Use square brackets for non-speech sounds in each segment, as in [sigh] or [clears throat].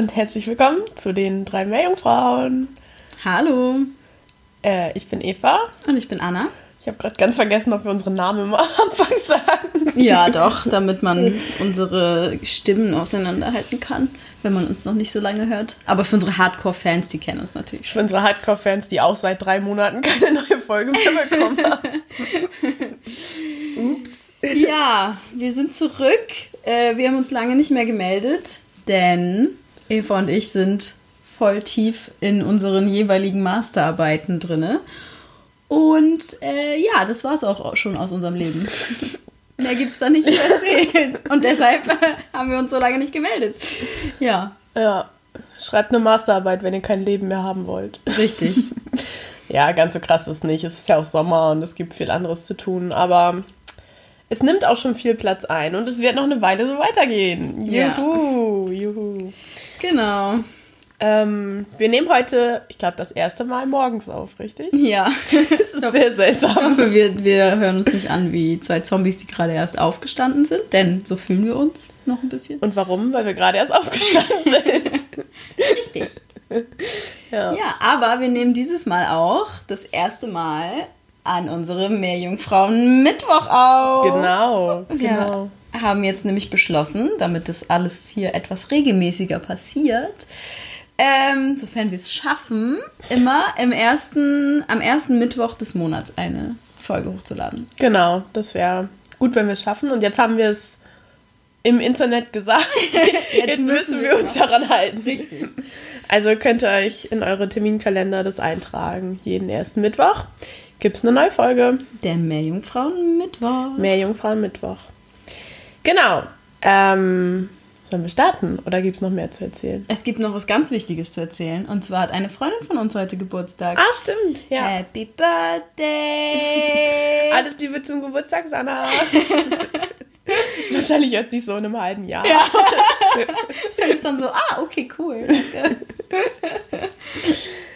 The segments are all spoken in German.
Und herzlich willkommen zu den drei Meerjungfrauen. Hallo. Äh, ich bin Eva. Und ich bin Anna. Ich habe gerade ganz vergessen, ob wir unsere Namen immer [laughs] am Anfang sagen. Ja, doch, damit man unsere Stimmen auseinanderhalten kann, wenn man uns noch nicht so lange hört. Aber für unsere Hardcore-Fans, die kennen uns natürlich schon. Für unsere Hardcore-Fans, die auch seit drei Monaten [laughs] keine neue Folge mehr bekommen haben. [laughs] Ups. Ja, wir sind zurück. Äh, wir haben uns lange nicht mehr gemeldet, denn Eva und ich sind voll tief in unseren jeweiligen Masterarbeiten drinne. Und äh, ja, das war es auch schon aus unserem Leben. [laughs] Mehr gibt es da nicht zu erzählen. Und deshalb äh, haben wir uns so lange nicht gemeldet. Ja, Ja, schreibt eine Masterarbeit, wenn ihr kein Leben mehr haben wollt. richtig. [laughs] Ja, ganz so krass ist es nicht. Es ist ja auch Sommer und es gibt viel anderes zu tun, aber es nimmt auch schon viel Platz ein und es wird noch eine Weile so weitergehen. Ja. Juhu, juhu. Genau. Ähm, wir nehmen heute, ich glaube, das erste Mal morgens auf, richtig? Ja. [laughs] Das ist sehr Ich seltsam. hoffe, wir, wir hören uns nicht an wie zwei Zombies, die gerade erst aufgestanden sind, denn so fühlen wir uns noch ein bisschen. Und warum? Weil wir gerade erst aufgestanden [laughs] sind. Richtig. Ja. Ja, aber wir nehmen dieses Mal auch das erste Mal an unserem Meerjungfrauen Mittwoch auf. Genau, genau. Haben jetzt nämlich beschlossen, damit das alles hier etwas regelmäßiger passiert, ähm, sofern wir es schaffen, immer im ersten, am ersten Mittwoch des Monats eine Folge hochzuladen. Genau, das wäre gut, wenn wir es schaffen. Und jetzt haben wir es im Internet gesagt. [laughs] Jetzt, müssen wir uns daran halten. Richtig. Also könnt ihr euch in eure Terminkalender das eintragen. Jeden ersten Mittwoch gibt es eine neue Folge. Der Meerjungfrauen Mittwoch. Genau. Ähm, sollen wir starten oder gibt es noch mehr zu erzählen? Es gibt noch was ganz Wichtiges zu erzählen. Und zwar hat eine Freundin von uns heute Geburtstag. Ah, stimmt. Ja. Happy Birthday! [laughs] Alles Liebe zum Geburtstag, Sanna. [laughs] Wahrscheinlich hört sich so in einem halben Jahr. [laughs] ist dann so, ah, okay, cool. danke.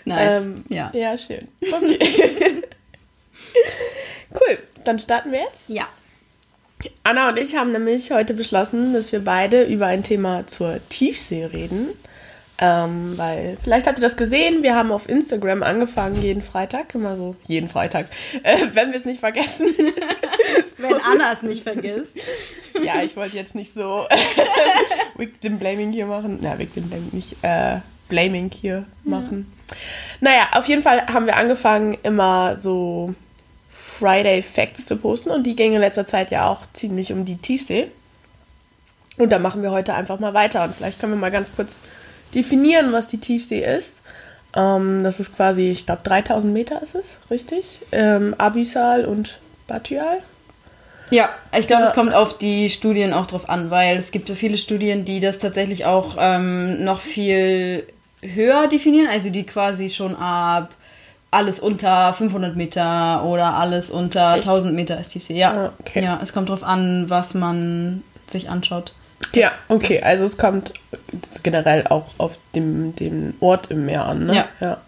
nice. Ähm, ja. Ja, schön. Okay. cool, dann starten wir jetzt. Ja. Anna und ich haben nämlich heute beschlossen, dass wir beide über ein Thema zur Tiefsee reden. Ähm, weil, vielleicht habt ihr das gesehen, wir haben auf Instagram angefangen, jeden Freitag, immer so, jeden Freitag, äh, wenn wir es nicht vergessen. [laughs] Wenn Anna es nicht vergisst. ja, ich wollte jetzt nicht so [laughs] Victim Blaming hier machen. Na, Victim Blaming nicht, äh, Blaming hier machen. Naja, auf jeden Fall haben wir angefangen, immer so Friday Facts zu posten und die gingen in letzter Zeit ja auch ziemlich um die Tiefsee. Und da machen wir heute einfach mal weiter und vielleicht können wir mal ganz kurz definieren, was die Tiefsee ist. Ähm, das ist quasi, ich glaube, 3000 Meter ist es, richtig? Ähm, Abyssal und Batial. Ja, ich glaube, Ja. es kommt auf die Studien auch drauf an, weil es gibt so viele Studien, die das tatsächlich auch ähm, noch viel höher definieren, also die quasi schon ab alles unter 500 Meter oder alles unter Echt? 1000 Meter ist Tiefsee. Ja. Ah, okay. ja, es kommt drauf an, was man sich anschaut. Ja, okay, also es kommt generell auch auf dem, dem Ort im Meer an, ne? Ja. ja.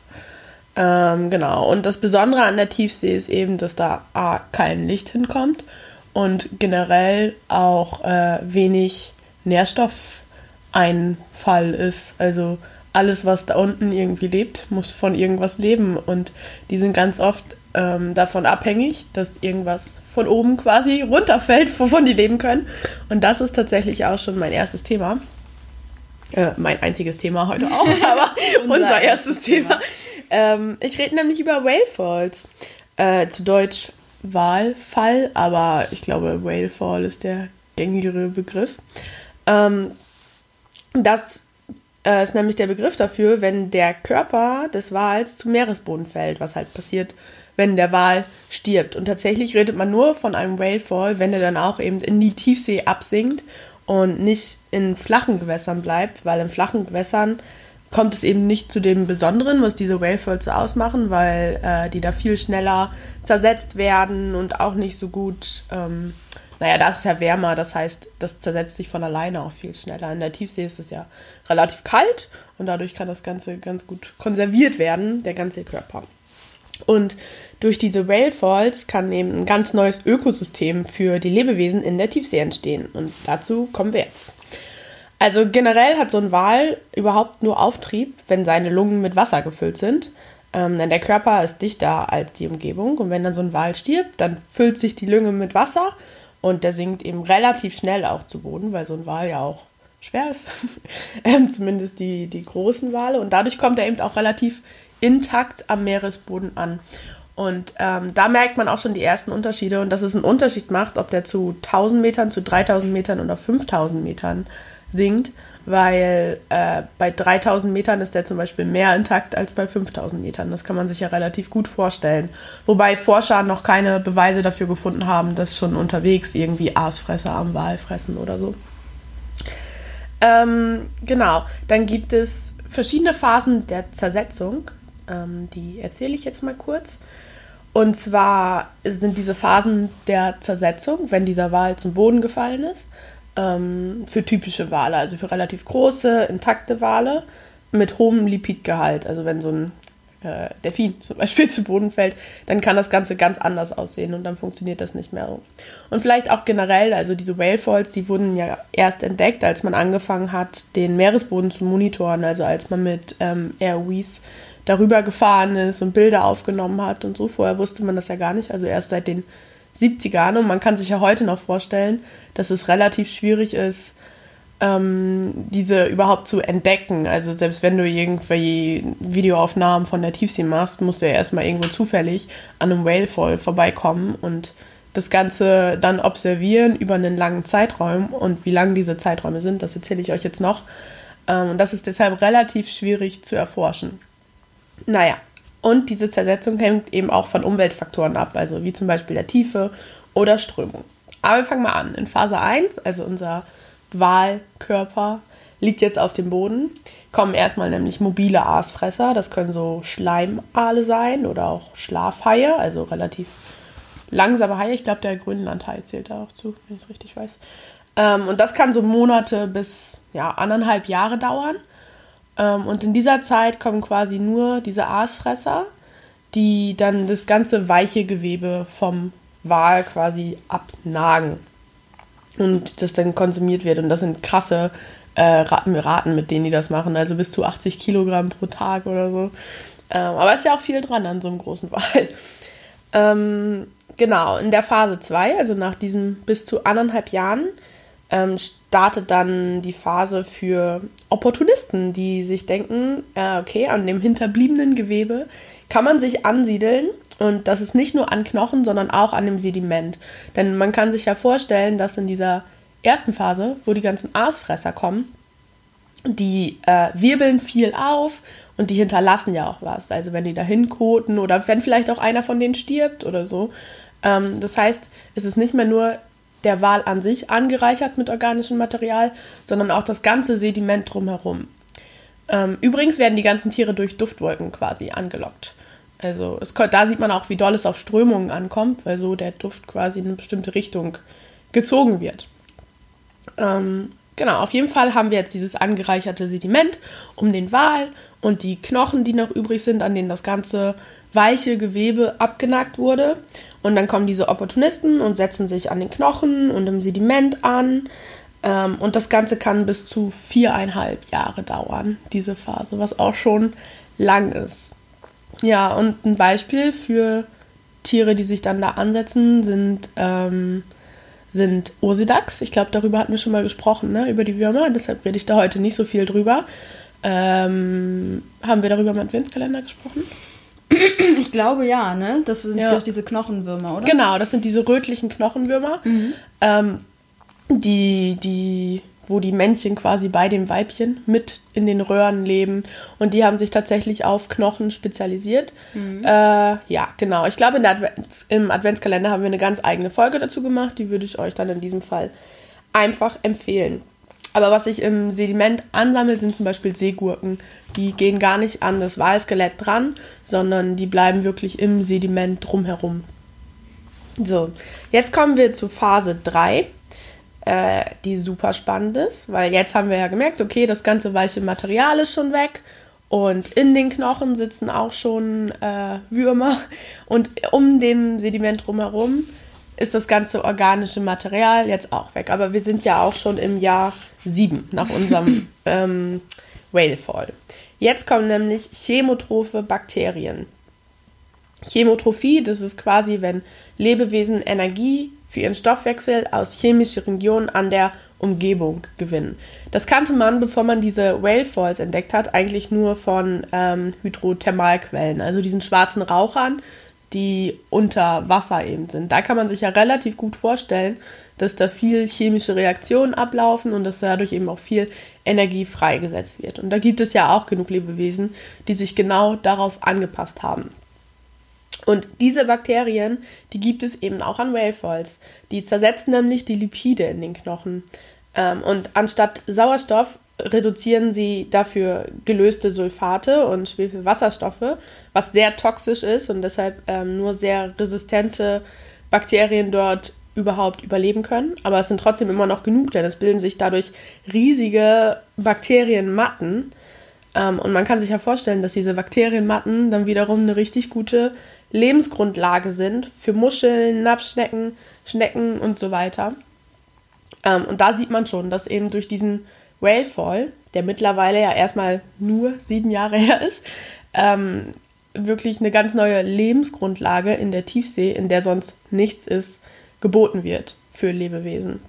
Ähm, genau. Und das Besondere an der Tiefsee ist eben, dass da A, kein Licht hinkommt und generell auch äh, wenig Nährstoffeinfall ist. Also alles, was da unten irgendwie lebt, muss von irgendwas leben. Und die sind ganz oft ähm, davon abhängig, dass irgendwas von oben quasi runterfällt, wovon die leben können. Und das ist tatsächlich auch schon mein erstes Thema. Äh, mein einziges Thema heute auch, [laughs] aber unser, Unser erstes Thema. Thema. Ähm, ich rede nämlich über Whale Falls. Äh, zu Deutsch Walfall, aber ich glaube, Whalefall ist der gängigere Begriff. Ähm, das äh, ist nämlich der Begriff dafür, wenn der Körper des Wals zu Meeresboden fällt, was halt passiert, wenn der Wal stirbt. Und tatsächlich redet man nur von einem Whalefall, wenn er dann auch eben in die Tiefsee absinkt und nicht in flachen Gewässern bleibt, weil in flachen Gewässern kommt es eben nicht zu dem Besonderen, was diese Whalefalls so ausmachen, weil äh, die da viel schneller zersetzt werden und auch nicht so gut. Ähm, naja, da ist ja wärmer, das heißt, das zersetzt sich von alleine auch viel schneller. In der Tiefsee ist es ja relativ kalt und dadurch kann das Ganze ganz gut konserviert werden, der ganze Körper. Und durch diese Whalefalls kann eben ein ganz neues Ökosystem für die Lebewesen in der Tiefsee entstehen. Und dazu kommen wir jetzt. Also generell hat so ein Wal überhaupt nur Auftrieb, wenn seine Lungen mit Wasser gefüllt sind. Ähm, denn der Körper ist dichter als die Umgebung. Und wenn dann so ein Wal stirbt, dann füllt sich die Lunge mit Wasser und der sinkt eben relativ schnell auch zu Boden, weil so ein Wal ja auch schwer ist. [laughs] ähm, zumindest die, die großen Wale. Und dadurch kommt er eben auch relativ intakt am Meeresboden an. Und ähm, da merkt man auch schon die ersten Unterschiede und dass es einen Unterschied macht, ob der zu 1000 Metern, zu 3000 Metern oder 5000 Metern sinkt, weil äh, bei 3000 Metern ist der zum Beispiel mehr intakt als bei 5000 Metern. Das kann man sich ja relativ gut vorstellen. Wobei Forscher noch keine Beweise dafür gefunden haben, dass schon unterwegs irgendwie Aasfresser am Wal fressen oder so. Ähm, genau, dann gibt es verschiedene Phasen der Zersetzung. Ähm, die erzähle ich jetzt mal kurz. Und zwar sind diese Phasen der Zersetzung, wenn dieser Wal zum Boden gefallen ist, ähm, für typische Wale, also für relativ große, intakte Wale mit hohem Lipidgehalt. Also wenn so ein äh, Delfin [laughs] zum Beispiel zu Boden fällt, dann kann das Ganze ganz anders aussehen und dann funktioniert das nicht mehr. Und vielleicht auch generell, also diese Whalefalls, die wurden ja erst entdeckt, als man angefangen hat, den Meeresboden zu monitoren, also als man mit ähm, ROVs darüber gefahren ist und Bilder aufgenommen hat und so. Vorher wusste man das ja gar nicht, also erst seit den 70ern. Und man kann sich ja heute noch vorstellen, dass es relativ schwierig ist, ähm, diese überhaupt zu entdecken. Also selbst wenn du irgendwie Videoaufnahmen von der Tiefsee machst, musst du ja erstmal irgendwo zufällig an einem Whalefall vorbeikommen und das Ganze dann observieren über einen langen Zeitraum. Und wie lang diese Zeiträume sind, das erzähle ich euch jetzt noch. Ähm, und das ist deshalb relativ schwierig zu erforschen. Naja, und diese Zersetzung hängt eben auch von Umweltfaktoren ab, also wie zum Beispiel der Tiefe oder Strömung. Aber wir fangen mal an. In Phase 1, also unser Walkörper liegt jetzt auf dem Boden, kommen erstmal nämlich mobile Aasfresser. Das können so Schleimale sein oder auch Schlafhaie, also relativ langsame Haie. Ich glaube, der Grönlandhai zählt da auch zu, wenn ich es richtig weiß. Ähm, und das kann so Monate bis ja, anderthalb Jahre dauern. Ähm, und in dieser Zeit kommen quasi nur diese Aasfresser, die dann das ganze weiche Gewebe vom Wal quasi abnagen und das dann konsumiert wird. Und das sind krasse äh, Raten, mit denen die das machen, also bis zu 80 Kilogramm pro Tag oder so. Ähm, aber ist ja auch viel dran an so einem großen [laughs] Wal. Ähm, genau, in der Phase 2, also nach diesen bis zu anderthalb Jahren, ähm, startet dann die Phase für Opportunisten, die sich denken, äh, okay, an dem hinterbliebenen Gewebe kann man sich ansiedeln und das ist nicht nur an Knochen, sondern auch an dem Sediment. Denn man kann sich ja vorstellen, dass in dieser ersten Phase, wo die ganzen Aasfresser kommen, die äh, wirbeln viel auf und die hinterlassen ja auch was. Also wenn die da hinkoten oder wenn vielleicht auch einer von denen stirbt oder so. Ähm, das heißt, es ist nicht mehr nur der Wal an sich angereichert mit organischem Material, sondern auch das ganze Sediment drumherum. Ähm, übrigens werden die ganzen Tiere durch Duftwolken quasi angelockt. Also es, da sieht man auch, wie doll es auf Strömungen ankommt, weil so der Duft quasi in eine bestimmte Richtung gezogen wird. Ähm, genau, auf jeden Fall haben wir jetzt dieses angereicherte Sediment um den Wal und die Knochen, die noch übrig sind, an denen das ganze weiche Gewebe abgenagt wurde. Und dann kommen diese Opportunisten und setzen sich an den Knochen und im Sediment an. Ähm, und das Ganze kann bis zu viereinhalb Jahre dauern, diese Phase, was auch schon lang ist. Ja, und ein Beispiel für Tiere, die sich dann da ansetzen, sind, ähm, sind Osidax. Ich glaube, darüber hatten wir schon mal gesprochen, ne? über die Würmer. Deshalb rede ich da heute nicht so viel drüber. Ähm, haben wir darüber im Adventskalender gesprochen? [clears throat] Ich glaube ja, ne? Das sind Ja. doch diese Knochenwürmer, oder? Genau, das sind diese rötlichen Knochenwürmer, ähm, die, die, wo die Männchen quasi bei dem Weibchen mit in den Röhren leben. Und die haben sich tatsächlich auf Knochen spezialisiert. Äh, ja, genau. Ich glaube, Advents, im Adventskalender haben wir eine ganz eigene Folge dazu gemacht. Die würde ich euch dann in diesem Fall einfach empfehlen. Aber was sich im Sediment ansammelt, sind zum Beispiel Seegurken. Die gehen gar nicht an das Walskelett dran, sondern die bleiben wirklich im Sediment drumherum. So, jetzt kommen wir zu Phase 3, äh, die super spannend ist, weil jetzt haben wir ja gemerkt, okay, das ganze weiche Material ist schon weg und in den Knochen sitzen auch schon äh, Würmer und um dem Sediment drumherum ist das ganze organische Material jetzt auch weg. Aber wir sind ja auch schon im Jahr 7 nach unserem [clears throat] ähm, Whalefall. Jetzt kommen nämlich chemotrophe Bakterien. Chemotrophie, das ist quasi, wenn Lebewesen Energie für ihren Stoffwechsel aus chemischen Regionen an der Umgebung gewinnen. Das kannte man, bevor man diese Whalefalls entdeckt hat, eigentlich nur von ähm, Hydrothermalquellen, also diesen schwarzen Rauchern, die unter Wasser eben sind. Da kann man sich ja relativ gut vorstellen, dass da viel chemische Reaktionen ablaufen und dass dadurch eben auch viel Energie freigesetzt wird. Und da gibt es ja auch genug Lebewesen, die sich genau darauf angepasst haben. Und diese Bakterien, die gibt es eben auch an Whalefalls. Die zersetzen nämlich die Lipide in den Knochen. Ähm, und anstatt Sauerstoff reduzieren sie dafür gelöste Sulfate und Schwefelwasserstoffe, was sehr toxisch ist und deshalb ähm, nur sehr resistente Bakterien dort überhaupt überleben können. Aber es sind trotzdem immer noch genug, denn es bilden sich dadurch riesige Bakterienmatten. Ähm, und man kann sich ja vorstellen, dass diese Bakterienmatten dann wiederum eine richtig gute Lebensgrundlage sind für Muscheln, Napfschnecken, Schnecken und so weiter. Ähm, und da sieht man schon, dass eben durch diesen Whalefall, der mittlerweile ja erstmal nur sieben Jahre [laughs] her ist, ähm, wirklich eine ganz neue Lebensgrundlage in der Tiefsee, in der sonst nichts ist, geboten wird für Lebewesen.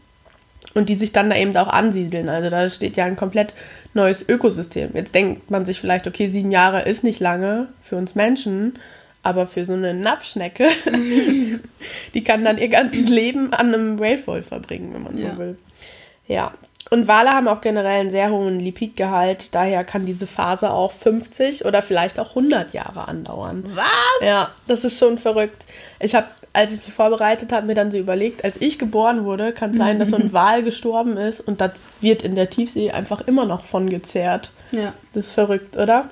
Und die sich dann da eben auch ansiedeln. Also da steht ja ein komplett neues Ökosystem. Jetzt denkt man sich vielleicht, okay, sieben Jahre ist nicht lange für uns Menschen, aber für so eine Napfschnecke, [laughs] die kann dann ihr ganzes Leben an einem Whalefall verbringen, wenn man so Ja. will. Ja. Und Wale haben auch generell einen sehr hohen Lipidgehalt, daher kann diese Phase auch 50 oder vielleicht auch 100 Jahre andauern. Was? Ja, das ist schon verrückt. Ich habe, als ich mich vorbereitet habe, mir dann so überlegt, als ich geboren wurde, kann es sein, dass so ein [laughs] Wal gestorben ist und das wird in der Tiefsee einfach immer noch von gezehrt. Ja. Das ist verrückt, oder?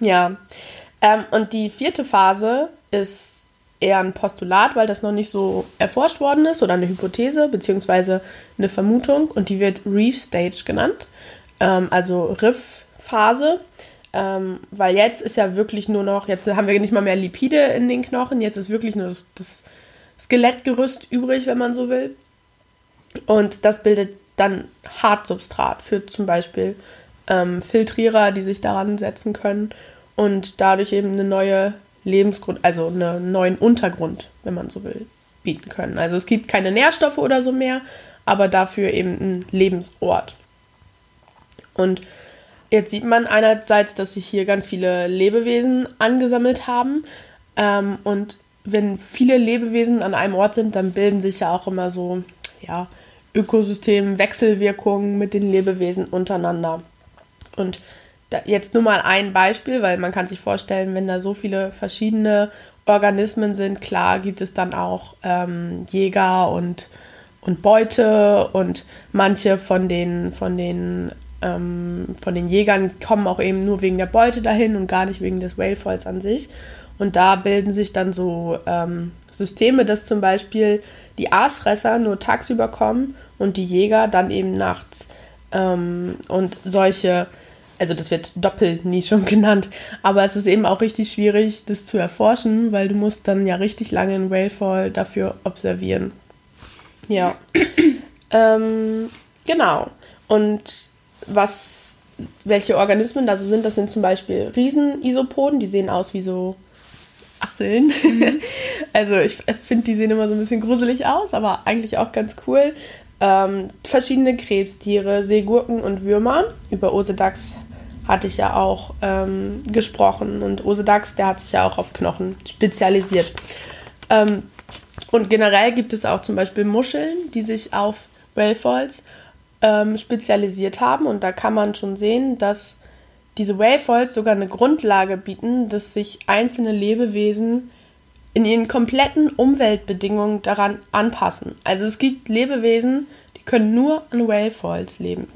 Ja. Ähm, und die vierte Phase ist eher ein Postulat, weil das noch nicht so erforscht worden ist oder eine Hypothese beziehungsweise eine Vermutung und die wird Reef Stage genannt, ähm, also Riff-Phase. Ähm, weil jetzt ist ja wirklich nur noch, jetzt haben wir nicht mal mehr Lipide in den Knochen, jetzt ist wirklich nur das, das Skelettgerüst übrig, wenn man so will. Und das bildet dann Hartsubstrat für zum Beispiel ähm, Filtrierer, die sich daran setzen können und dadurch eben eine neue Lebensgrund, also einen neuen Untergrund, wenn man so will, bieten können. Also es gibt keine Nährstoffe oder so mehr, aber dafür eben ein Lebensort. Und jetzt sieht man einerseits, dass sich hier ganz viele Lebewesen angesammelt haben. Ähm, und wenn viele Lebewesen an einem Ort sind, dann bilden sich ja auch immer so, ja, Ökosystem, Wechselwirkungen mit den Lebewesen untereinander. Und jetzt nur mal ein Beispiel, weil man kann sich vorstellen, wenn da so viele verschiedene Organismen sind, klar gibt es dann auch ähm, Jäger und, und Beute und manche von den, von den ähm, von den Jägern kommen auch eben nur wegen der Beute dahin und gar nicht wegen des Whalefalls an sich. Und da bilden sich dann so ähm, Systeme, dass zum Beispiel die Aasfresser nur tagsüber kommen und die Jäger dann eben nachts. Ähm, und solche, also das wird Doppelnischung [laughs] genannt, aber es ist eben auch richtig schwierig, das zu erforschen, weil du musst dann ja richtig lange einen Whalefall dafür observieren. Ja. [clears throat] ähm, genau. Und was, welche Organismen da so sind, das sind zum Beispiel Riesenisopoden, die sehen aus wie so Asseln. [laughs] also ich finde, die sehen immer so ein bisschen gruselig aus, aber eigentlich auch ganz cool. Ähm, verschiedene Krebstiere, Seegurken und Würmer. Über Osedax hatte ich ja auch ähm, gesprochen. Und Ose der hat sich ja auch auf Knochen spezialisiert. Ähm, und generell gibt es auch zum Beispiel Muscheln, die sich auf Whalefoils ähm, spezialisiert haben. Und da kann man schon sehen, dass diese Whalefoils sogar eine Grundlage bieten, dass sich einzelne Lebewesen in ihren kompletten Umweltbedingungen daran anpassen. Also es gibt Lebewesen, die können nur an Whalefoils leben.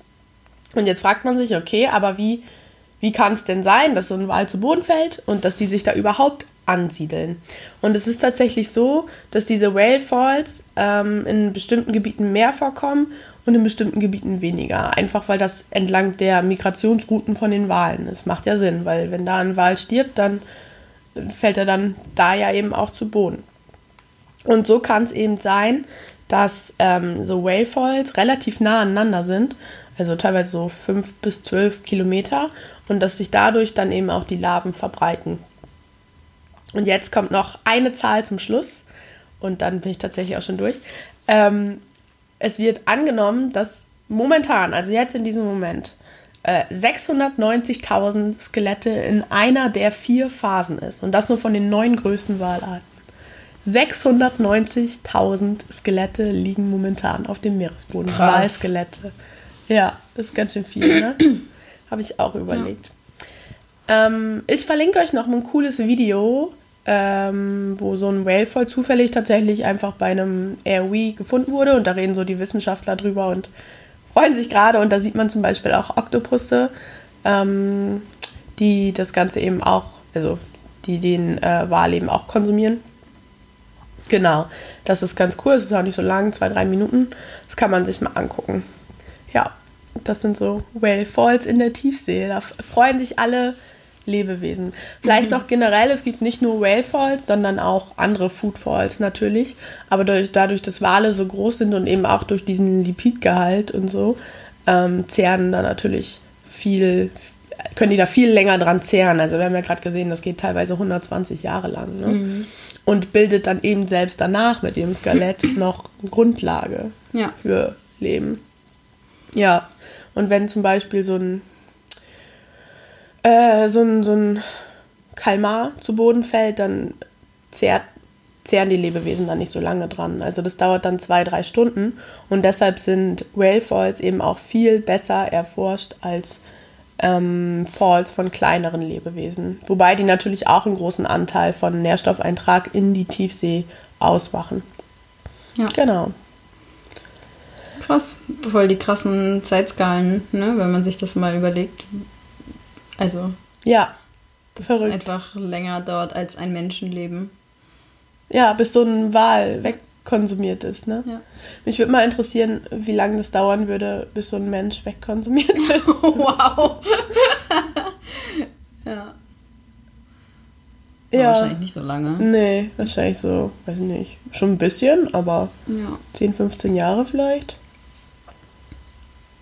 Und jetzt fragt man sich, okay, aber wie, wie kann es denn sein, dass so ein Wal zu Boden fällt und dass die sich da überhaupt ansiedeln? Und es ist tatsächlich so, dass diese Whalefoils ähm, in bestimmten Gebieten mehr vorkommen und in bestimmten Gebieten weniger. Einfach weil das entlang der Migrationsrouten von den Walen ist. Macht ja Sinn, weil wenn da ein Wal stirbt, dann fällt er dann da ja eben auch zu Boden. Und so kann es eben sein, dass ähm, so Whalefoils relativ nah aneinander sind, also teilweise so fünf bis zwölf Kilometer, und dass sich dadurch dann eben auch die Larven verbreiten. Und jetzt kommt noch eine Zahl zum Schluss, und dann bin ich tatsächlich auch schon durch. Ähm, es wird angenommen, dass momentan, also jetzt in diesem Moment, äh, 690.000 Skelette in einer der vier Phasen ist. Und das nur von den neun größten Walarten. 690.000 Skelette liegen momentan auf dem Meeresboden. Krass. Walskelette. Ja, das ist ganz schön viel, ne? [clears throat] Habe ich auch überlegt. Ähm, ich verlinke euch noch ein cooles Video, ähm, wo so ein Whale voll zufällig tatsächlich einfach bei einem ROE gefunden wurde. Und da reden so die Wissenschaftler drüber und freuen sich gerade. Und da sieht man zum Beispiel auch Oktopusse, ähm, die das Ganze eben auch, also die den äh, Wal eben auch konsumieren. Genau, das ist ganz cool. Es ist auch nicht so lang, zwei, drei Minuten. Das kann man sich mal angucken. Ja, das sind so Whale Falls in der Tiefsee. Da freuen sich alle Lebewesen. Vielleicht noch generell, es gibt nicht nur Whale Falls, sondern auch andere Food Falls natürlich. Aber durch, dadurch, dass Wale so groß sind und eben auch durch diesen Lipidgehalt und so, ähm, zehren da natürlich viel, können die da viel länger dran zehren. Also wir haben ja gerade gesehen, das geht teilweise 120 Jahre lang. Ne? Und bildet dann eben selbst danach mit dem Skelett noch Grundlage Ja. für Leben. Ja, und wenn zum Beispiel so ein, äh, so ein, so ein Kalmar zu Boden fällt, dann zehrt, zehren die Lebewesen dann nicht so lange dran. Also das dauert dann zwei, drei Stunden und deshalb sind Whale Falls eben auch viel besser erforscht als ähm, Falls von kleineren Lebewesen. Wobei die natürlich auch einen großen Anteil von Nährstoffeintrag in die Tiefsee ausmachen. Ja. Genau. Krass. Voll die krassen Zeitskalen, ne? wenn man sich das mal überlegt. Also, Ja, verrückt. einfach länger dauert als ein Menschenleben. Ja, bis so ein Wal wegkonsumiert ist, ne? Ja. Mich würde mal interessieren, wie lange das dauern würde, bis so ein Mensch wegkonsumiert [laughs] ist. wow. [laughs] ja. ja. Wahrscheinlich nicht so lange. Nee, wahrscheinlich so, weiß ich nicht. Schon ein bisschen, aber Ja. 10, 15 Jahre vielleicht.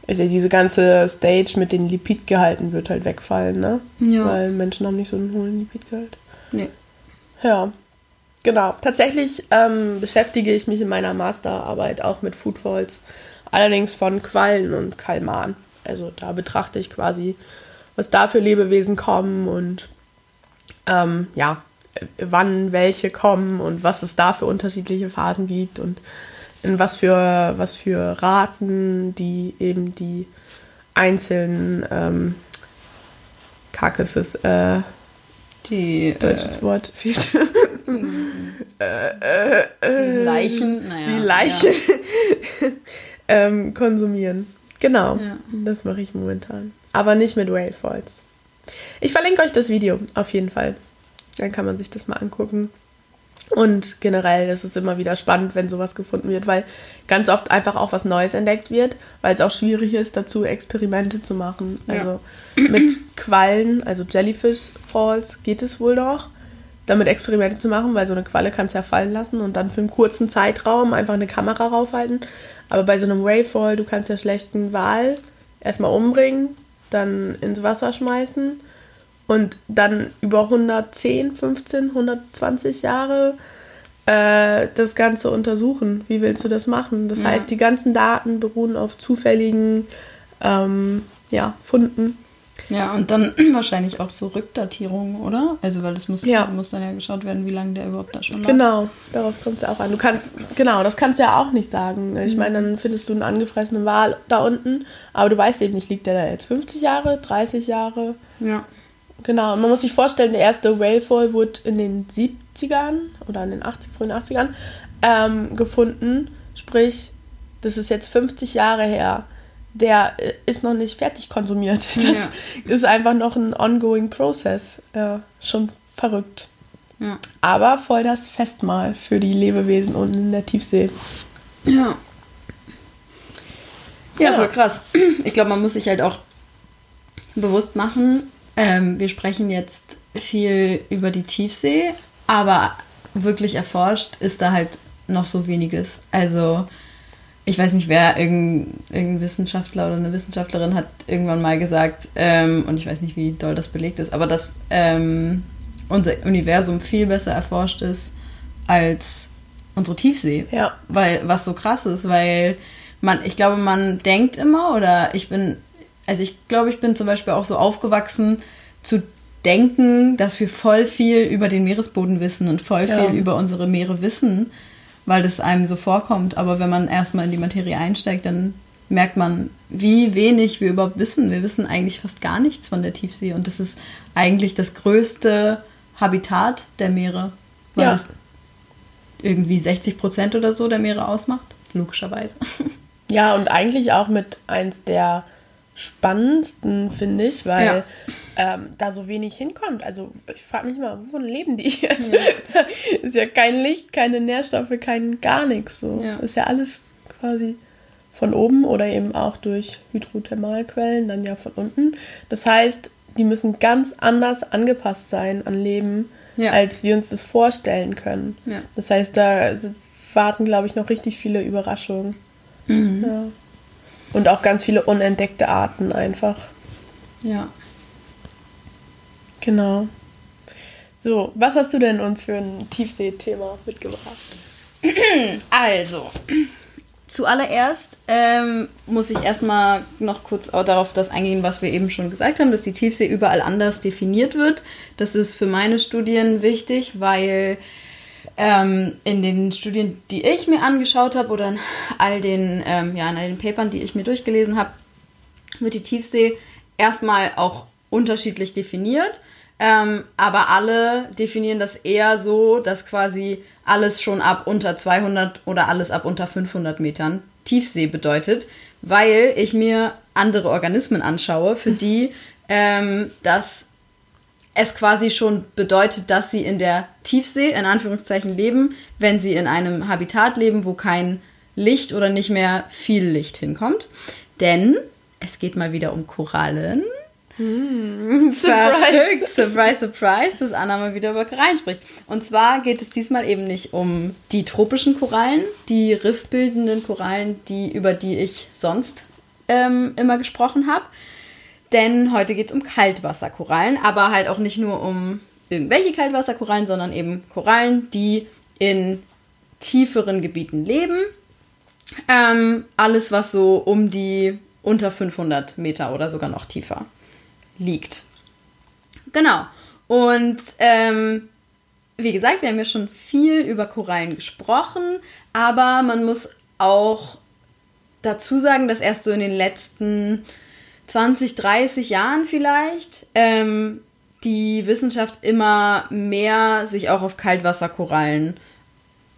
Also diese ganze Stage mit den Lipidgehalten wird halt wegfallen, ne? Ja. Weil Menschen haben nicht so einen hohen Lipidgehalt. Nee. Ja, genau. Tatsächlich ähm, beschäftige ich mich in meiner Masterarbeit auch mit Foodfalls, allerdings von Quallen und Kalmaren. Also da betrachte ich quasi, was da für Lebewesen kommen und ähm, ja, äh, wann welche kommen und was es da für unterschiedliche Phasen gibt und in was für, was für Raten die eben die einzelnen ähm, Carcasses, äh, Die, deutsches Wort fehlt. [laughs] äh, die Leichen, naja. die Leiche [laughs] ähm, konsumieren. Genau, Ja. das mache ich momentan. Aber nicht mit Whale Falls. Ich verlinke euch das Video auf jeden Fall. Dann kann man sich das mal angucken. Und generell, ist immer wieder spannend, wenn sowas gefunden wird, weil ganz oft einfach auch was Neues entdeckt wird, weil es auch schwierig ist, dazu Experimente zu machen. Ja. Also mit Quallen, also Jellyfish Falls, geht es wohl noch, damit Experimente zu machen, weil so eine Qualle kannst du ja fallen lassen und dann für einen kurzen Zeitraum einfach eine Kamera raufhalten. Aber bei so einem Whale Fall, du kannst ja schlecht einen Wal erstmal umbringen, dann ins Wasser schmeißen und dann über 110, 15, 120 Jahre äh, das Ganze untersuchen. Wie willst du das machen? Das Ja. heißt, die ganzen Daten beruhen auf zufälligen ähm, ja, Funden Ja, und dann [clears throat] wahrscheinlich auch so Rückdatierungen, oder? Also, weil es muss, Ja. muss dann ja geschaut werden, wie lange der überhaupt da schon lag. Genau, darauf kommt es ja auch an. Du kannst, genau, das kannst du ja auch nicht sagen. Ich Mhm. meine, dann findest du einen angefressenen Wal da unten, aber du weißt eben nicht, liegt der da jetzt 50 Jahre, 30 Jahre? Ja. Genau, und man muss sich vorstellen, der erste Whalefall wurde in den 70ern oder in den 80, frühen 80ern ähm, gefunden. Sprich, das ist jetzt 50 Jahre her. Der äh, ist noch nicht fertig konsumiert. [laughs] Das Ja. ist einfach noch ein ongoing Process. Ja, schon verrückt. Ja. Aber voll das Festmahl für die Lebewesen unten in der Tiefsee. Ja. Ja, Ja. voll krass. Ich glaube, man muss sich halt auch bewusst machen, ähm, wir sprechen jetzt viel über die Tiefsee, aber wirklich erforscht ist da halt noch so weniges. Also, ich weiß nicht, wer, irgendein, irgendein Wissenschaftler oder eine Wissenschaftlerin hat irgendwann mal gesagt, ähm, und ich weiß nicht, wie doll das belegt ist, aber dass ähm, unser Universum viel besser erforscht ist als unsere Tiefsee. Ja. Weil, was so krass ist, weil man, ich glaube, man denkt immer, oder ich bin, also ich glaube, ich bin zum Beispiel auch so aufgewachsen zu denken, dass wir voll viel über den Meeresboden wissen und voll Ja. viel über unsere Meere wissen, weil das einem so vorkommt. Aber wenn man erstmal in die Materie einsteigt, dann merkt man, wie wenig wir überhaupt wissen. Wir wissen eigentlich fast gar nichts von der Tiefsee und das ist eigentlich das größte Habitat der Meere, weil Ja. es irgendwie 60 Prozent oder so der Meere ausmacht, logischerweise. [laughs] Ja, und eigentlich auch mit eins der spannendsten, finde ich, weil ähm, da so wenig hinkommt. Also ich frage mich mal, wovon leben die? [laughs] Also, da [laughs] ist ja kein Licht, keine Nährstoffe, kein gar nichts. So. Ja. Ist ja alles quasi von oben oder eben auch durch Hydrothermalquellen, dann ja von unten. Das heißt, die müssen ganz anders angepasst sein an Leben, Ja. als wir uns das vorstellen können. Ja. Das heißt, da warten, glaube ich, noch richtig viele Überraschungen. Ja. Und auch ganz viele unentdeckte Arten einfach. Ja. Genau. So, was hast du denn uns für ein Tiefsee-Thema mitgebracht? [clears throat] Also, zuallererst ähm, muss ich erstmal noch kurz auch darauf das eingehen, was wir eben schon gesagt haben, dass die Tiefsee überall anders definiert wird. Das ist für meine Studien wichtig, weil ähm, in den Studien, die ich mir angeschaut habe oder in all den, ähm, ja, in all den Papern, die ich mir durchgelesen habe, wird die Tiefsee erstmal auch unterschiedlich definiert. Ähm, aber alle definieren das eher so, dass quasi alles schon ab unter 200 oder alles ab unter 500 Metern Tiefsee bedeutet, weil ich mir andere Organismen anschaue, für die ähm, das es quasi schon bedeutet, dass sie in der Tiefsee, in Anführungszeichen, leben, wenn sie in einem Habitat leben, wo kein Licht oder nicht mehr viel Licht hinkommt. Denn es geht mal wieder um Korallen. Verrückt. [laughs] Surprise, surprise, dass Anna mal wieder über Korallen spricht. Und zwar geht es diesmal eben nicht um die tropischen Korallen, die riffbildenden Korallen, die, über die ich sonst ähm, immer gesprochen habe. Denn heute geht es um Kaltwasserkorallen, aber halt auch nicht nur um irgendwelche Kaltwasserkorallen, sondern eben Korallen, die in tieferen Gebieten leben. Ähm, alles, was so um die unter 500 Meter oder sogar noch tiefer liegt. Genau. Und ähm, wie gesagt, wir haben ja schon viel über Korallen gesprochen, aber man muss auch dazu sagen, dass erst so in den letzten 20, 30 Jahren vielleicht ähm, die Wissenschaft immer mehr sich auch auf Kaltwasserkorallen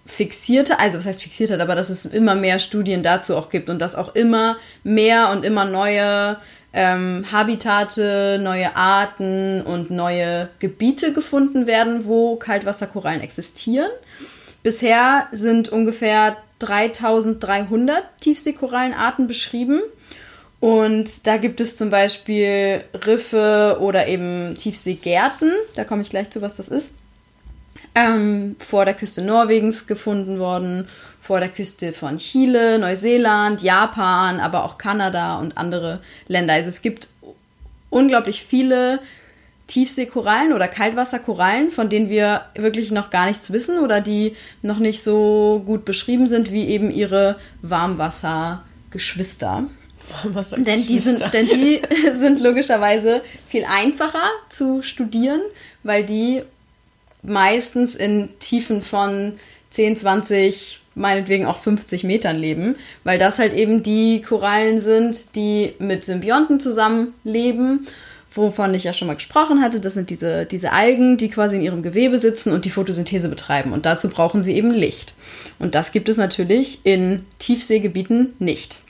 fixierte, also was heißt fixiert hat, aber dass es immer mehr Studien dazu auch gibt und dass auch immer mehr und immer neue ähm, Habitate, neue Arten und neue Gebiete gefunden werden, wo Kaltwasserkorallen existieren. Bisher sind ungefähr 3300 Tiefseekorallenarten beschrieben. Und da gibt es zum Beispiel Riffe oder eben Tiefseegärten. Da komme ich gleich zu, was das ist. Ähm, vor der Küste Norwegens gefunden worden, vor der Küste von Chile, Neuseeland, Japan, aber auch Kanada und andere Länder. Also es gibt unglaublich viele Tiefseekorallen oder Kaltwasserkorallen, von denen wir wirklich noch gar nichts wissen oder die noch nicht so gut beschrieben sind wie eben ihre Warmwassergeschwister. Denn die, sind, denn die sind logischerweise viel einfacher zu studieren, weil die meistens in Tiefen von 10, 20, meinetwegen auch 50 Metern leben, weil das halt eben die Korallen sind, die mit Symbionten zusammenleben, wovon ich ja schon mal gesprochen hatte. Das sind diese, diese Algen, die quasi in ihrem Gewebe sitzen und die Photosynthese betreiben. Und dazu brauchen sie eben Licht. Und das gibt es natürlich in Tiefseegebieten nicht.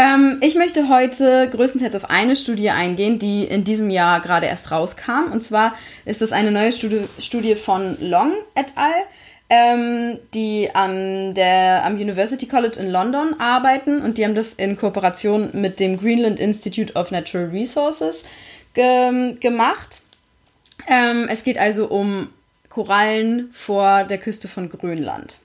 Ähm, ich möchte heute größtenteils auf eine Studie eingehen, die in diesem Jahr gerade erst rauskam. Und zwar ist es eine neue Studie, Studie von Long et al., ähm, die an der, am University College in London arbeiten. Und die haben das in Kooperation mit dem Greenland Institute of Natural Resources ge gemacht. Ähm, es geht also um Korallen vor der Küste von Grönland.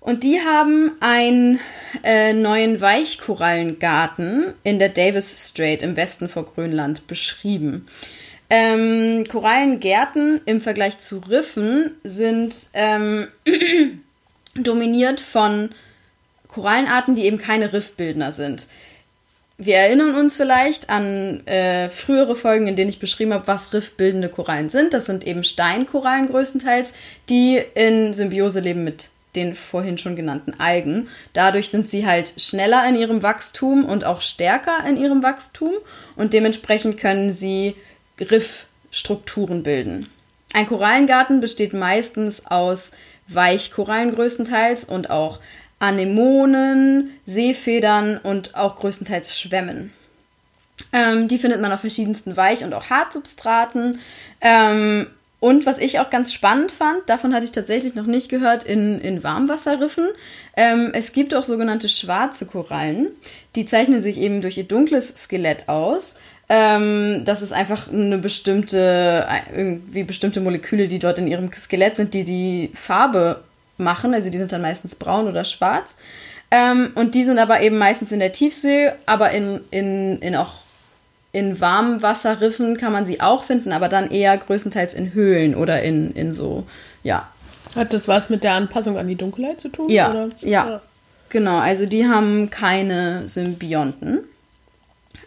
Und die haben einen äh, neuen Weichkorallengarten in der Davis Strait im Westen vor Grönland beschrieben. Ähm, Korallengärten im Vergleich zu Riffen sind ähm, [clears throat] dominiert von Korallenarten, die eben keine Riffbildner sind. Wir erinnern uns vielleicht an äh, frühere Folgen, in denen ich beschrieben habe, was riffbildende Korallen sind. Das sind eben Steinkorallen größtenteils, die in Symbiose leben mit den vorhin schon genannten Algen. Dadurch sind sie halt schneller in ihrem Wachstum und auch stärker in ihrem Wachstum und dementsprechend können sie Riffstrukturen bilden. Ein Korallengarten besteht meistens aus Weichkorallen größtenteils und auch Anemonen, Seefedern und auch größtenteils Schwämmen. Ähm, die findet man auf verschiedensten Weich- und auch Hartsubstraten. Ähm, und was ich auch ganz spannend fand, davon hatte ich tatsächlich noch nicht gehört in, in Warmwasserriffen. Ähm, es gibt auch sogenannte schwarze Korallen. Die zeichnen sich eben durch ihr dunkles Skelett aus. Ähm, das ist einfach eine bestimmte, irgendwie bestimmte Moleküle, die dort in ihrem Skelett sind, die die Farbe machen. Also die sind dann meistens braun oder schwarz. Ähm, und die sind aber eben meistens in der Tiefsee, aber in, in, in auch in Warmwasserriffen kann man sie auch finden, aber dann eher größtenteils in Höhlen oder in, in so, ja. Hat das was mit der Anpassung an die Dunkelheit zu tun? Ja, oder? ja. Genau, also die haben keine Symbionten.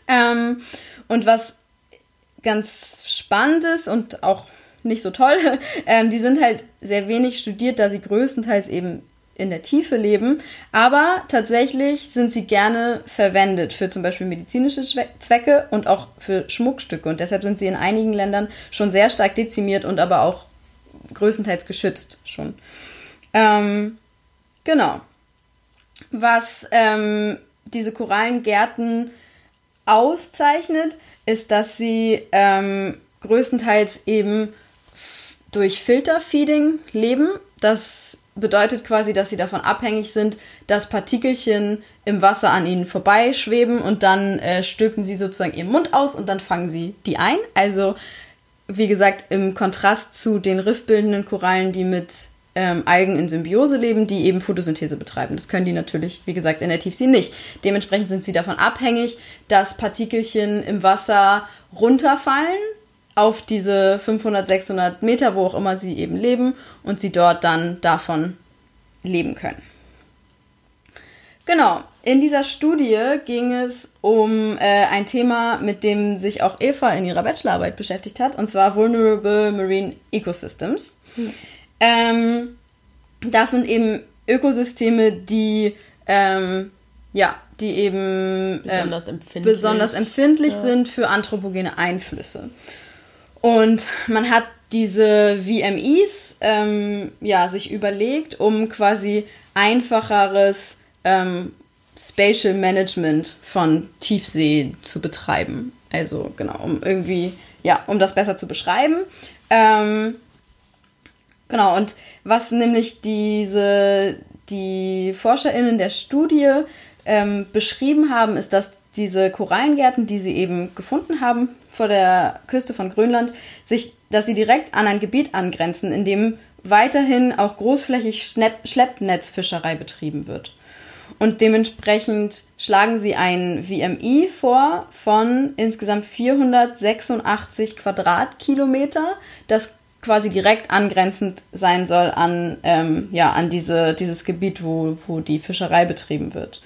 Ähm, und was ganz spannend ist und auch nicht so toll, [laughs] ähm, die sind halt sehr wenig studiert, da sie größtenteils eben in der Tiefe leben, aber tatsächlich sind sie gerne verwendet für zum Beispiel medizinische Zwecke und auch für Schmuckstücke und deshalb sind sie in einigen Ländern schon sehr stark dezimiert und aber auch größtenteils geschützt schon. Ähm, genau. Was ähm, diese Korallengärten auszeichnet, ist, dass sie ähm, größtenteils eben durch Filterfeeding leben. Das bedeutet quasi, dass sie davon abhängig sind, dass Partikelchen im Wasser an ihnen vorbeischweben und dann äh, stülpen sie sozusagen ihren Mund aus und dann fangen sie die ein. Also, wie gesagt, im Kontrast zu den riffbildenden Korallen, die mit ähm, Algen in Symbiose leben, die eben Photosynthese betreiben. Das können die natürlich, wie gesagt, in der Tiefsee nicht. Dementsprechend sind sie davon abhängig, dass Partikelchen im Wasser runterfallen auf diese 500, 600 Meter, wo auch immer sie eben leben und sie dort dann davon leben können. Genau, in dieser Studie ging es um äh, ein Thema, mit dem sich auch Eva in ihrer Bachelorarbeit beschäftigt hat, und zwar Vulnerable Marine Ecosystems. Hm. Ähm, das sind eben Ökosysteme, die ähm, ja, die eben besonders empfindlich, besonders empfindlich ja. sind für anthropogene Einflüsse. Und man hat diese VMEs ähm, ja, sich überlegt, um quasi einfacheres ähm, Spatial Management von Tiefsee zu betreiben. Also genau, um irgendwie, ja, um das besser zu beschreiben. Ähm, genau, und was nämlich diese, die ForscherInnen der Studie ähm, beschrieben haben, ist, dass diese Korallengärten, die sie eben gefunden haben vor der Küste von Grönland, sich, dass sie direkt an ein Gebiet angrenzen, in dem weiterhin auch großflächig Schleppnetzfischerei betrieben wird. Und dementsprechend schlagen sie ein VMI vor von insgesamt 486 Quadratkilometer. Das quasi direkt angrenzend sein soll an, ähm, ja, an diese, dieses Gebiet, wo, wo die Fischerei betrieben wird.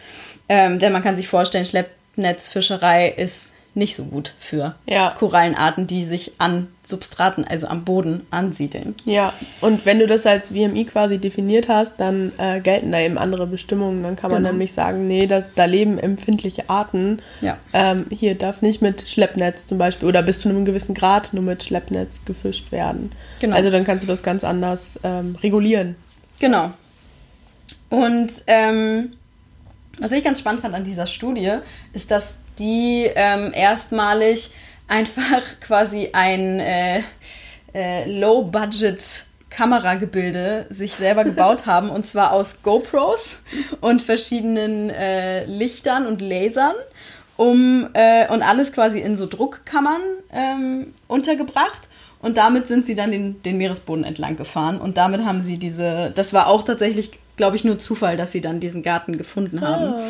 Ähm, denn man kann sich vorstellen, Schleppnetzfischerei ist nicht so gut für Ja. Korallenarten, die sich an Substraten, also am Boden ansiedeln. Ja, und wenn du das als VMI quasi definiert hast, dann äh, gelten da eben andere Bestimmungen. Dann kann man Genau. nämlich sagen, nee, da, da leben empfindliche Arten. Ja. Ähm, hier darf nicht mit Schleppnetz zum Beispiel oder bis zu einem gewissen Grad nur mit Schleppnetz gefischt werden. Genau. Also dann kannst du das ganz anders ähm, regulieren. Genau. Und ähm, was ich ganz spannend fand an dieser Studie, ist, dass die ähm, erstmalig einfach [laughs] quasi ein äh, äh, Low-Budget Kameragebilde sich selber gebaut [laughs] haben und zwar aus GoPros und verschiedenen äh, Lichtern und Lasern um äh, und alles quasi in so Druckkammern ähm, untergebracht. Und damit sind sie dann den, den Meeresboden entlang gefahren. Und damit haben sie diese, das war auch tatsächlich, glaube ich, nur Zufall, dass sie dann diesen Garten gefunden haben. Ah.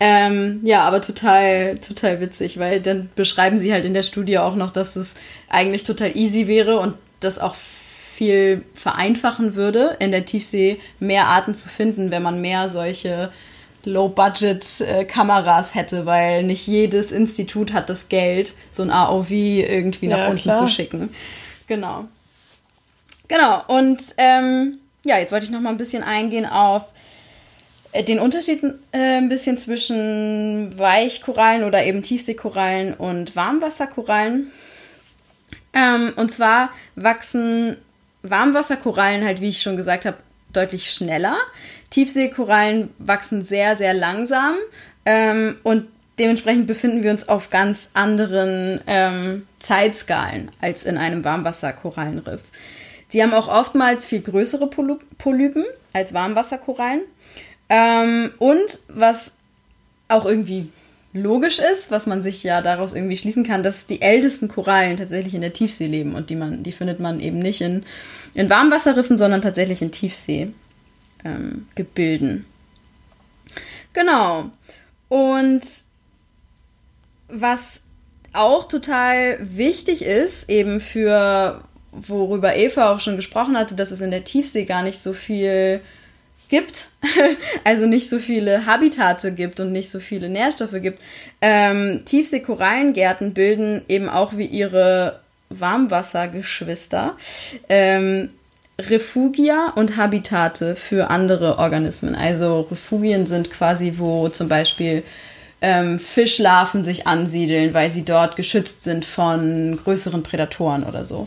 Ähm, ja, aber total, total witzig, weil dann beschreiben sie halt in der Studie auch noch, dass es eigentlich total easy wäre und das auch viel vereinfachen würde, in der Tiefsee mehr Arten zu finden, wenn man mehr solche Low-Budget-Kameras hätte, weil nicht jedes Institut hat das Geld, so ein AOV irgendwie nach Ja, unten klar. zu schicken. Genau. Genau, und ähm, ja, jetzt wollte ich noch mal ein bisschen eingehen auf äh, den Unterschied äh, ein bisschen zwischen Weichkorallen oder eben Tiefseekorallen und Warmwasserkorallen. Ähm, und zwar wachsen Warmwasserkorallen halt, wie ich schon gesagt habe, deutlich schneller. Tiefseekorallen wachsen sehr, sehr langsam ähm, und dementsprechend befinden wir uns auf ganz anderen ähm, Zeitskalen als in einem Warmwasserkorallenriff. Sie haben auch oftmals viel größere Poly- Polypen als Warmwasserkorallen. Ähm, und was auch irgendwie logisch ist, was man sich ja daraus irgendwie schließen kann, dass die ältesten Korallen tatsächlich in der Tiefsee leben und die man, die findet man eben nicht in, in Warmwasserriffen, sondern tatsächlich in Tiefseegebilden. Ähm, genau. Und was auch total wichtig ist, eben für, worüber Eva auch schon gesprochen hatte, dass es in der Tiefsee gar nicht so viel gibt, [laughs] also nicht so viele Habitate gibt und nicht so viele Nährstoffe gibt. Ähm, Tiefseekorallengärten bilden eben auch wie ihre Warmwassergeschwister ähm, Refugia und Habitate für andere Organismen. Also Refugien sind quasi, wo zum Beispiel ähm, Fischlarven sich ansiedeln, weil sie dort geschützt sind von größeren Prädatoren oder so.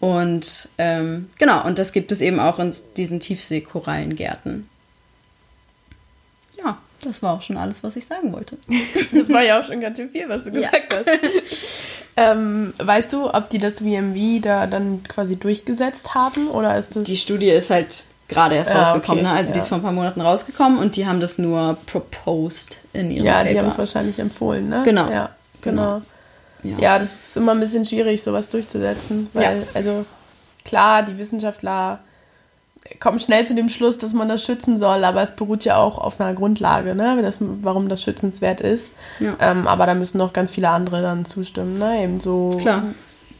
Und ähm, genau, und das gibt es eben auch in diesen Tiefseekorallengärten. Ja, das war auch schon alles, was ich sagen wollte. [laughs] Das war ja auch schon ganz schön viel, was du Ja. gesagt hast. [laughs] ähm, weißt du, ob die das VMV da dann quasi durchgesetzt haben oder ist das Die Studie ist halt gerade erst Ah, rausgekommen, okay, ne? also die ja. ist vor ein paar Monaten rausgekommen und die haben das nur proposed in ihrem Ja, Paper. die haben es wahrscheinlich empfohlen, ne? Genau. Ja, genau. Ja. Ja, das ist immer ein bisschen schwierig, sowas durchzusetzen, weil, Ja. also klar, die Wissenschaftler kommen schnell zu dem Schluss, dass man das schützen soll, aber es beruht ja auch auf einer Grundlage, ne? das, warum das schützenswert ist. Ja. Ähm, aber da müssen noch ganz viele andere dann zustimmen, ne? Eben so, Klar.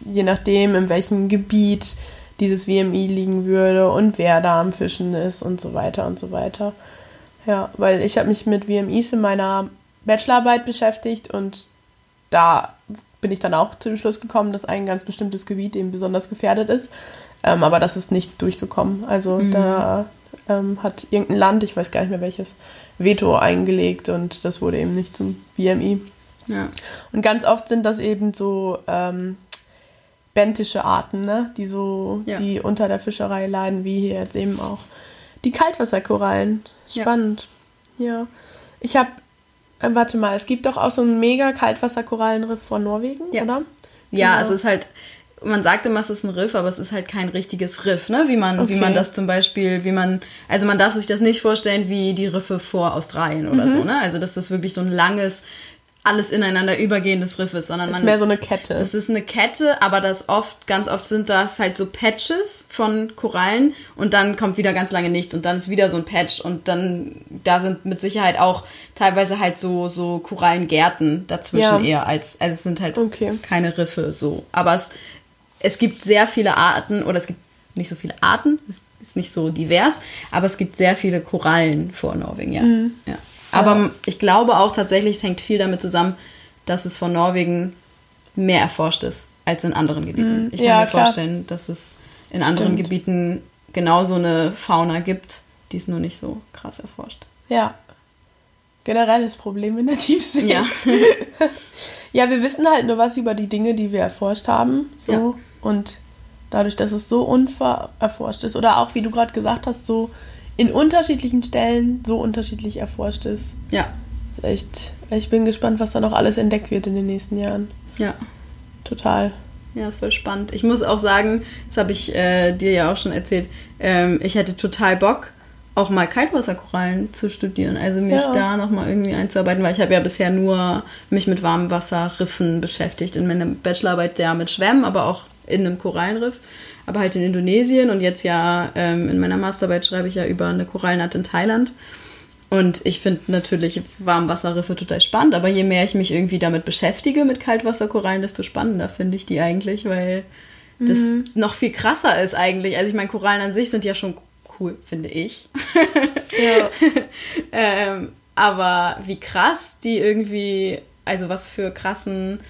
je nachdem, in welchem Gebiet dieses VMI liegen würde und wer da am Fischen ist und so weiter und so weiter. Ja, weil ich habe mich mit VMIs in meiner Bachelorarbeit beschäftigt und da bin ich dann auch zu dem Schluss gekommen, dass ein ganz bestimmtes Gebiet eben besonders gefährdet ist. Ähm, aber das ist nicht durchgekommen. Also da ähm, hat irgendein Land, ich weiß gar nicht mehr welches, Veto eingelegt und das wurde eben nicht zum VMI. Ja. Und ganz oft sind das eben so ähm, bentische Arten, ne? die so, Ja. die unter der Fischerei leiden, wie hier jetzt eben auch die Kaltwasserkorallen. Ja. Spannend. Ja. Ich habe, äh, warte mal, es gibt doch auch so ein mega Kaltwasserkorallenriff vor Norwegen, Ja. oder? Ja, Genau. es ist halt, man sagt immer, es ist ein Riff, aber es ist halt kein richtiges Riff, ne? Wie man, wie Okay. man das zum Beispiel, wie man, also man darf sich das nicht vorstellen wie die Riffe vor Australien oder Mhm. so, ne? Also dass das wirklich so ein langes, alles ineinander übergehendes Riff ist, sondern ist man. mehr so eine Kette. es ist eine Kette, aber das oft, ganz oft sind das halt so Patches von Korallen und dann kommt wieder ganz lange nichts und dann ist wieder so ein Patch und dann, da sind mit Sicherheit auch teilweise halt so, so Korallengärten dazwischen Ja. eher als, also es sind halt Okay. keine Riffe so. Aber es, es gibt sehr viele Arten oder es gibt nicht so viele Arten, es ist nicht so divers, aber es gibt sehr viele Korallen vor Norwegen, ja. Mhm. ja. Aber ich glaube auch tatsächlich, es hängt viel damit zusammen, dass es vor Norwegen mehr erforscht ist als in anderen Gebieten. Ich kann Mhm. Ja, mir klar. vorstellen, dass es in anderen Stimmt. Gebieten genauso eine Fauna gibt, die ist nur nicht so krass erforscht. Ja. Generelles Problem in der Tiefsee. Ja. [laughs] Ja, wir wissen halt nur was über die Dinge, die wir erforscht haben. So. Ja. Und dadurch, dass es so unverforscht ist oder auch, wie du gerade gesagt hast, so in unterschiedlichen Stellen so unterschiedlich erforscht ist, Ja. ist echt. Ich bin gespannt, was da noch alles entdeckt wird in den nächsten Jahren. Ja. Total. Ja, ist voll spannend. Ich muss auch sagen, das habe ich äh, dir ja auch schon erzählt, ähm, ich hätte total Bock, auch mal Kaltwasserkorallen zu studieren. Also mich Ja. da nochmal irgendwie einzuarbeiten, weil ich habe ja bisher nur mich mit Warmwasserriffen beschäftigt. In meiner Bachelorarbeit ja mit Schwämmen, aber auch in einem Korallenriff. Aber halt in Indonesien und jetzt ja ähm, in meiner Masterarbeit schreibe ich ja über eine Korallenart in Thailand. Und ich finde natürlich Warmwasserriffe total spannend, aber je mehr ich mich irgendwie damit beschäftige mit Kaltwasserkorallen, desto spannender finde ich die eigentlich, weil das noch viel krasser ist eigentlich. Also ich meine, Korallen an sich sind ja schon cool, finde ich. Ja. [laughs] ähm, aber wie krass die irgendwie, also was für krassen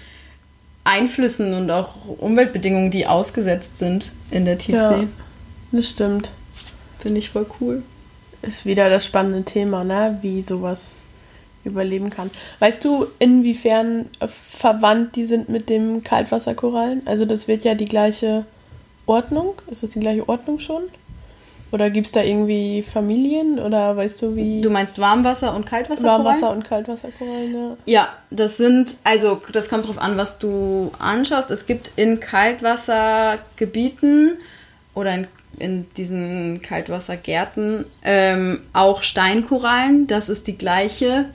Einflüssen und auch Umweltbedingungen die ausgesetzt sind in der Tiefsee, ja. Das stimmt. finde ich voll cool. Ist wieder das spannende Thema, ne? Wie sowas überleben kann. Weißt du, inwiefern verwandt die sind mit dem Kaltwasserkorallen? Also das wird ja die gleiche Ordnung. Ist das die gleiche Ordnung schon? Oder gibt es da irgendwie Familien? Oder weißt du, wie Du meinst Warmwasser und Kaltwasserkorallen? Warmwasser- und Kaltwasserkorallen? Ja. Ja, das sind, also das kommt drauf an, was du anschaust. Es gibt in Kaltwassergebieten oder in, in diesen Kaltwassergärten ähm, auch Steinkorallen. Das ist die gleiche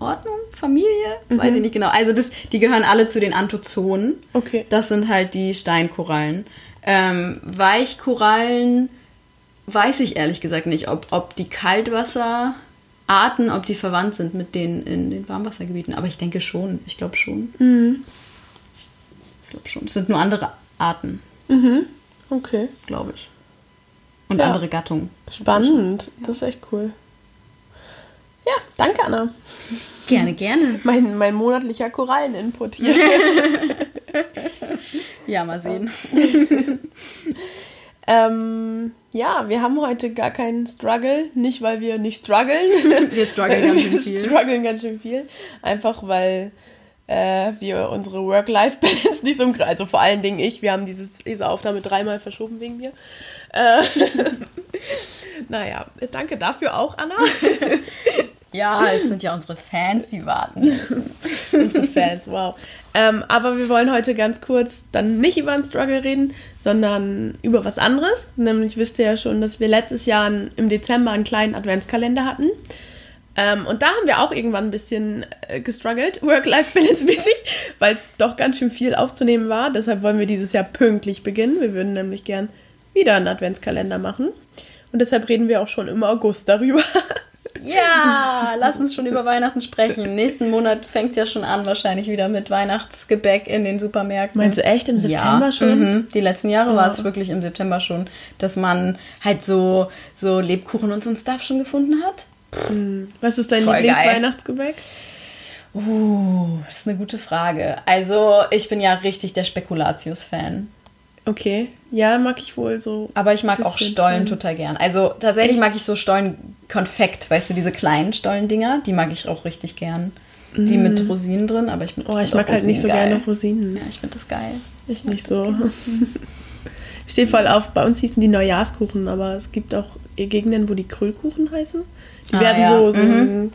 Ordnung, Familie, weiß ich nicht genau. Also das, die gehören alle zu den Anthozonen. Okay. Das sind halt die Steinkorallen. Ähm, Weichkorallen weiß ich ehrlich gesagt nicht, ob, ob die Kaltwasserarten, ob die verwandt sind mit denen in den Warmwassergebieten. Aber ich denke schon. Ich glaube schon. Ich glaube schon. Es sind nur andere Arten, Okay. glaube ich. Und Ja. andere Gattungen. Spannend. Das ist echt cool. Ja, danke, Anna. Gerne, gerne. Mein, mein monatlicher Koralleninput hier. [laughs] Ja, mal sehen. [laughs] ähm, ja, wir haben heute gar keinen Struggle. Nicht, weil wir nicht strugglen. [laughs] Wir strugglen ganz schön Wir viel. strugglen ganz schön viel. Einfach weil äh, wir unsere Work-Life-Balance [laughs] nicht so im Gr- Also vor allen Dingen ich. Wir haben dieses, diese Aufnahme dreimal verschoben wegen mir. Äh, naja, danke dafür auch, Anna. Ja, es sind ja unsere Fans, die warten müssen. [laughs] unsere Fans, wow. Ähm, aber wir wollen heute ganz kurz dann nicht über einen Struggle reden, sondern über was anderes. Nämlich wisst ihr ja schon, dass wir letztes Jahr im Dezember einen kleinen Adventskalender hatten. Ähm, und da haben wir auch irgendwann ein bisschen äh, gestruggelt, Work-Life-Balance-mäßig, [laughs] weil es doch ganz schön viel aufzunehmen war. Deshalb wollen wir dieses Jahr pünktlich beginnen. Wir würden nämlich gern wieder einen Adventskalender machen. Und deshalb reden wir auch schon im August darüber. [laughs] Ja, lass uns schon über Weihnachten sprechen. Nächsten Monat fängt es ja schon an, wahrscheinlich wieder mit Weihnachtsgebäck in den Supermärkten. Meinst du echt im September ja, schon? Mhm. Die letzten Jahre war es Oh. wirklich im September schon, dass man halt so, so Lebkuchen und so ein Stuff schon gefunden hat. Was ist dein. Lieblingsweihnachtsgebäck? Uh, das ist eine gute Frage. Also, ich bin ja richtig der Spekulatius-Fan. Okay, ja, mag ich wohl so. Aber ich mag auch Stollen total gern. Also tatsächlich Echt? mag ich so Stollen-Konfekt, weißt du, diese kleinen Stollendinger, die mag ich auch richtig gern. Die mit Rosinen drin, aber ich, Oh, ich mag halt nicht so Rosinen gerne geil. Rosinen. Ja, ich finde das geil. [laughs] Ich nicht so. Ich stehe voll auf, bei uns hießen die Neujahrskuchen, aber es gibt auch Gegenden, wo die Krüllkuchen heißen. Die Ah, werden ja. so, so Mhm.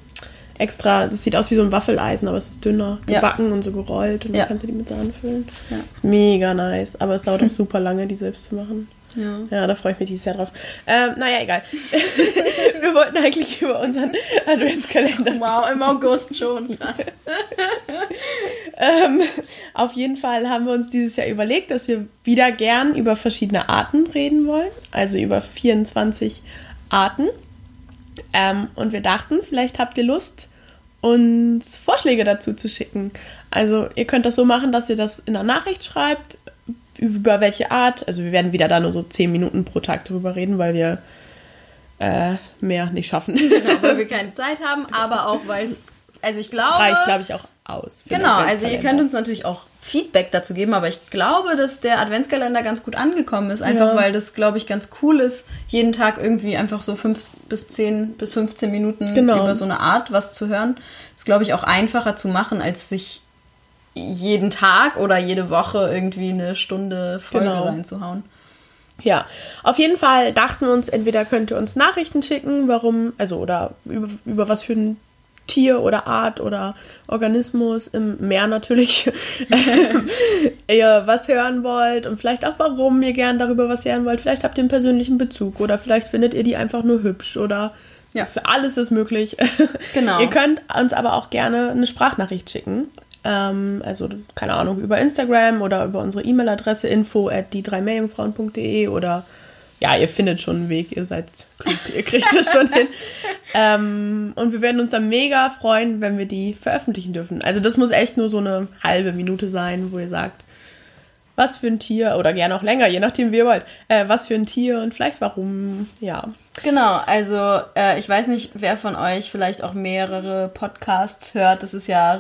Extra, das sieht aus wie so ein Waffeleisen, aber es ist dünner, Ja. gebacken und so gerollt und Ja. dann kannst du die mit Sahne füllen. Ja. Mega nice, aber es dauert auch [laughs] super lange, die selbst zu machen. Ja. Ja, da freue ich mich dieses Jahr drauf. Ähm, naja, egal. [laughs] Wir wollten eigentlich über unseren Adventskalender Wow, im August schon. Krass. [laughs] Ähm, auf jeden Fall haben wir uns dieses Jahr überlegt, dass wir wieder gern über verschiedene Arten reden wollen. Also über 24 Arten. Ähm, und wir dachten, vielleicht habt ihr Lust, uns Vorschläge dazu zu schicken. Also ihr könnt das so machen, dass ihr das in einer Nachricht schreibt, über welche Art. Also wir werden wieder da nur so zehn Minuten pro Tag drüber reden, weil wir äh, mehr nicht schaffen. [laughs] Genau, weil wir [laughs] keine Zeit haben, aber auch weil es, also ich glaube... Das reicht, glaube ich, auch aus. Genau, also ihr könnt uns natürlich auch Feedback dazu geben, aber ich glaube, dass der Adventskalender ganz gut angekommen ist, einfach Ja. weil das, glaube ich, ganz cool ist, jeden Tag irgendwie einfach so fünf bis zehn bis 15 Minuten Genau. über so eine Art was zu hören. Ist, glaube ich, auch einfacher zu machen, als sich jeden Tag oder jede Woche irgendwie eine Stunde Folge Genau. reinzuhauen. Ja, auf jeden Fall dachten wir uns, entweder könnt ihr uns Nachrichten schicken, warum, also oder über, über was für ein Tier oder Art oder Organismus im Meer natürlich [laughs] ihr was hören wollt und vielleicht auch warum ihr gern darüber was hören wollt. Vielleicht habt ihr einen persönlichen Bezug oder vielleicht findet ihr die einfach nur hübsch oder Ja. alles ist möglich. [laughs] Genau. Ihr könnt uns aber auch gerne eine Sprachnachricht schicken. Ähm, also, keine Ahnung, über Instagram oder über unsere E-Mail-Adresse info at die drei Meerjungfrauen.de oder ja, ihr findet schon einen Weg, ihr seid klug, ihr kriegt es schon hin. [laughs] Ähm, und wir werden uns dann mega freuen, wenn wir die veröffentlichen dürfen. Also das muss echt nur so eine halbe Minute sein, wo ihr sagt, was für ein Tier, oder gerne auch länger, je nachdem wie ihr wollt, äh, was für ein Tier und vielleicht warum, ja. Genau, also äh, ich weiß nicht, wer von euch vielleicht auch mehrere Podcasts hört. Das ist ja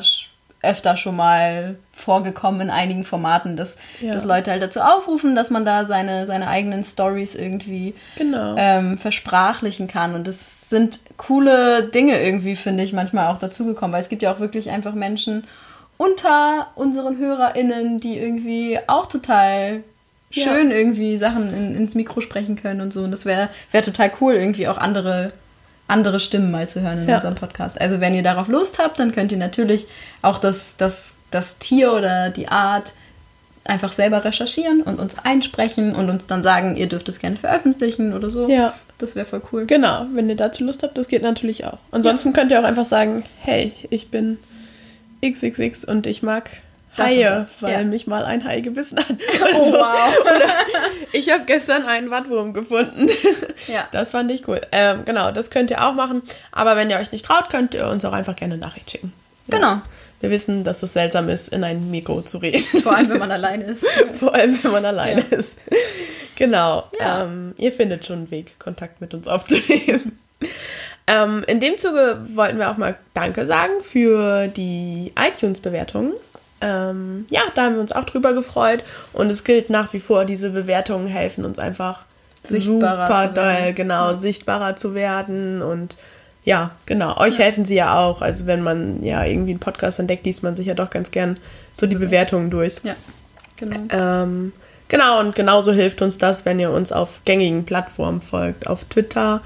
öfter schon mal vorgekommen in einigen Formaten, dass, Ja. dass Leute halt dazu aufrufen, dass man da seine, seine eigenen Stories irgendwie Genau. ähm, versprachlichen kann. Und es sind coole Dinge irgendwie, finde ich, manchmal auch dazugekommen, weil es gibt ja auch wirklich einfach Menschen unter unseren HörerInnen, die irgendwie auch total Ja. schön irgendwie Sachen in, ins Mikro sprechen können und so. Und das wäre wär total cool, irgendwie auch andere, andere Stimmen mal zu hören in Ja. unserem Podcast. Also wenn ihr darauf Lust habt, dann könnt ihr natürlich auch das, das, das Tier oder die Art einfach selber recherchieren und uns einsprechen und uns dann sagen, ihr dürft es gerne veröffentlichen oder so. Ja. Das wäre voll cool. Genau, wenn ihr dazu Lust habt, das geht natürlich auch. Ansonsten könnt ihr auch einfach sagen, hey, ich bin XXX und ich mag Haie, weil ja. mich mal ein Hai gebissen hat. [laughs] Oh, wow. [laughs] Ich habe gestern einen Wattwurm gefunden. [laughs] Ja. Das fand ich cool. Ähm, genau, das könnt ihr auch machen. Aber wenn ihr euch nicht traut, könnt ihr uns auch einfach gerne eine Nachricht schicken. Genau. Wir wissen, dass es seltsam ist, in ein Mikro zu reden. Vor allem, wenn man alleine ist. Vor allem, wenn man alleine Ja. ist. Genau. Ja. Ähm, ihr findet schon einen Weg, Kontakt mit uns aufzunehmen. ähm, in dem Zuge wollten wir auch mal Danke sagen für die iTunes-Bewertungen. Ähm, ja, da haben wir uns auch drüber gefreut. Und es gilt nach wie vor, diese Bewertungen helfen uns einfach Sichtbarer super zu werden. doll, genau, sichtbarer zu werden. Und ja, genau, euch helfen sie ja auch. Also wenn man ja irgendwie einen Podcast entdeckt, liest man sich ja doch ganz gern so die Bewertungen durch. Ja, genau. Ähm, genau, und genauso hilft uns das, wenn ihr uns auf gängigen Plattformen folgt. Auf Twitter,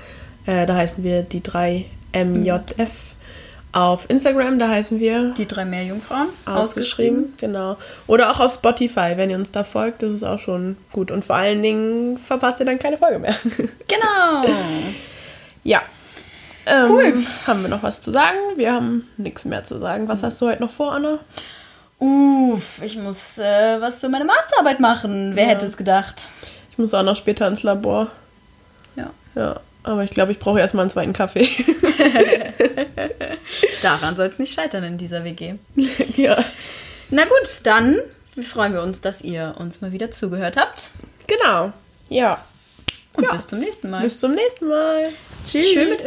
äh, da heißen wir die 3MJF. Auf Instagram, da heißen wir Die drei Meerjungfrauen. ausgeschrieben. Genau. Oder auch auf Spotify, wenn ihr uns da folgt, das ist auch schon gut. Und vor allen Dingen verpasst ihr dann keine Folge mehr. [laughs] Genau. ja. Ähm, Cool. Haben wir noch was zu sagen? Wir haben nichts mehr zu sagen. Was hast du heute noch vor, Anna? Uff, ich muss äh, was für meine Masterarbeit machen. Wer Ja. hätte es gedacht? Ich muss auch noch später ins Labor. Ja. Ja, aber ich glaube, ich brauche erstmal einen zweiten Kaffee. [laughs] Daran soll es nicht scheitern in dieser WG. [laughs] ja. Na gut, dann freuen wir uns, dass ihr uns mal wieder zugehört habt. Genau. Ja. Und Ja. bis zum nächsten Mal. Bis zum nächsten Mal. Tschüss. Tschüss.